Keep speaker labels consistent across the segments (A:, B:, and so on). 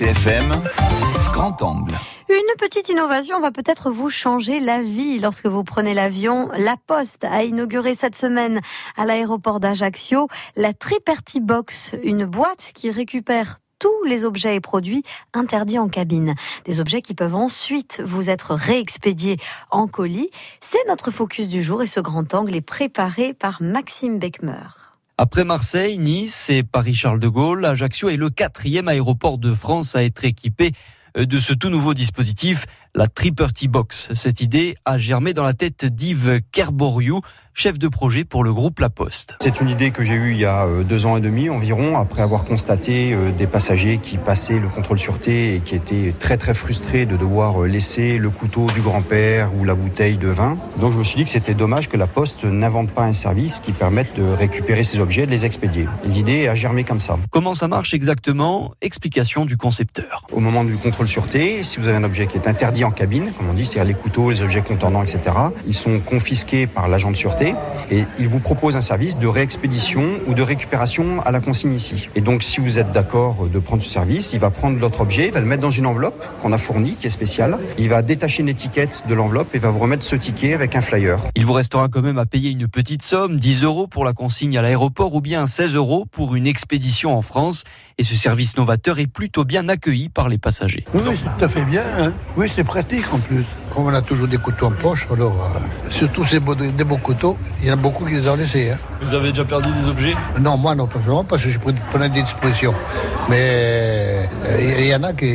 A: RCFM, grand angle.
B: Une petite innovation va peut-être vous changer la vie lorsque vous prenez l'avion. La Poste a inauguré cette semaine à l'aéroport d'Ajaccio la Triperti Box, une boîte qui récupère tous les objets et produits interdits en cabine. Des objets qui peuvent ensuite vous être réexpédiés en colis. C'est notre focus du jour et ce grand angle est préparé par Maxime Beckmer.
C: Après Marseille, Nice et Paris-Charles de Gaulle, Ajaccio est le quatrième aéroport de France à être équipé de ce tout nouveau dispositif, la Triperty Box. Cette idée a germé dans la tête d'Yves Kerboriou, chef de projet pour le groupe La Poste.
D: C'est une idée que j'ai eue il y a euh, deux ans et demi environ, après avoir constaté euh, des passagers qui passaient le contrôle sûreté et qui étaient très très frustrés de devoir euh, laisser le couteau du grand-père ou la bouteille de vin. Donc je me suis dit que c'était dommage que La Poste n'invente pas un service qui permette de récupérer ces objets et de les expédier. L'idée a germé comme ça.
C: Comment ça marche exactement? Explication du concepteur.
D: Au moment du contrôle sûreté, si vous avez un objet qui est interdit en cabine, comme on dit, c'est-à-dire les couteaux, les objets contendants, etc., ils sont confisqués par l'agent de sûreté et il vous propose un service de réexpédition ou de récupération à la consigne ici. Et donc si vous êtes d'accord de prendre ce service, il va prendre l'autre objet, il va le mettre dans une enveloppe qu'on a fournie, qui est spéciale. Il va détacher une étiquette de l'enveloppe et va vous remettre ce ticket avec un flyer.
C: Il vous restera quand même à payer une petite somme, 10 euros pour la consigne à l'aéroport ou bien 16 euros pour une expédition en France. Et ce service novateur est plutôt bien accueilli par les passagers.
E: Oui, c'est tout à fait bien. Hein. Oui, c'est pratique en plus. Comme on a toujours des couteaux en poche, alors euh, surtout ces beaux, des beaux couteaux, il y en a beaucoup qui les ont laissés. Hein.
C: Vous avez déjà perdu des objets?
E: Non, moi non, pas vraiment, parce que j'ai pris plein des dispositions. Mais euh, il y en a qui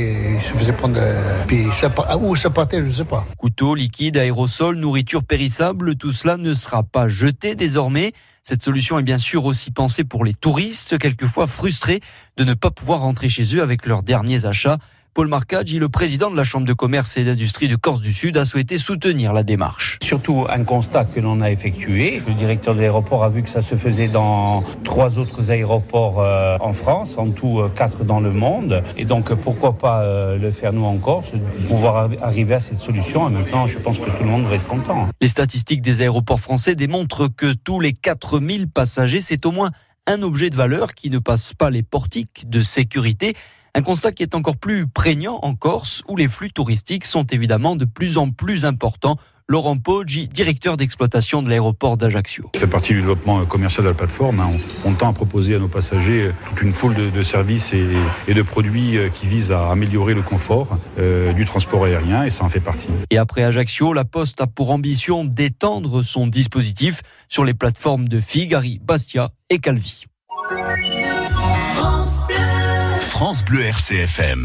E: se faisaient prendre. Euh, puis ça, où ça partait, je ne sais pas.
C: Couteaux, liquides, aérosols, nourriture périssable, tout cela ne sera pas jeté désormais. Cette solution est bien sûr aussi pensée pour les touristes, quelquefois frustrés de ne pas pouvoir rentrer chez eux avec leurs derniers achats. Paul Marcaggi, le président de la Chambre de commerce et d'industrie de Corse du Sud, a souhaité soutenir la démarche.
F: Surtout un constat que l'on a effectué. Le directeur de l'aéroport a vu que ça se faisait dans trois autres aéroports euh, en France, en tout euh, quatre dans le monde. Et donc pourquoi pas euh, le faire nous en Corse, pouvoir arriver à cette solution. En même temps, je pense que tout le monde va être content.
C: Les statistiques des aéroports français démontrent que tous les 4000 passagers, c'est au moins un objet de valeur qui ne passe pas les portiques de sécurité. Un constat qui est encore plus prégnant en Corse, où les flux touristiques sont évidemment de plus en plus importants. Laurent Poggi, directeur d'exploitation de l'aéroport d'Ajaccio.
G: Ça fait partie du développement commercial de la plateforme. Hein. On, tend à proposer à nos passagers toute une foule de, services et, de produits euh, qui visent à améliorer le confort euh, du transport aérien et ça en fait partie.
C: Et après Ajaccio, la Poste a pour ambition d'étendre son dispositif sur les plateformes de Figari, Bastia et Calvi.
A: France Bleu RCFM.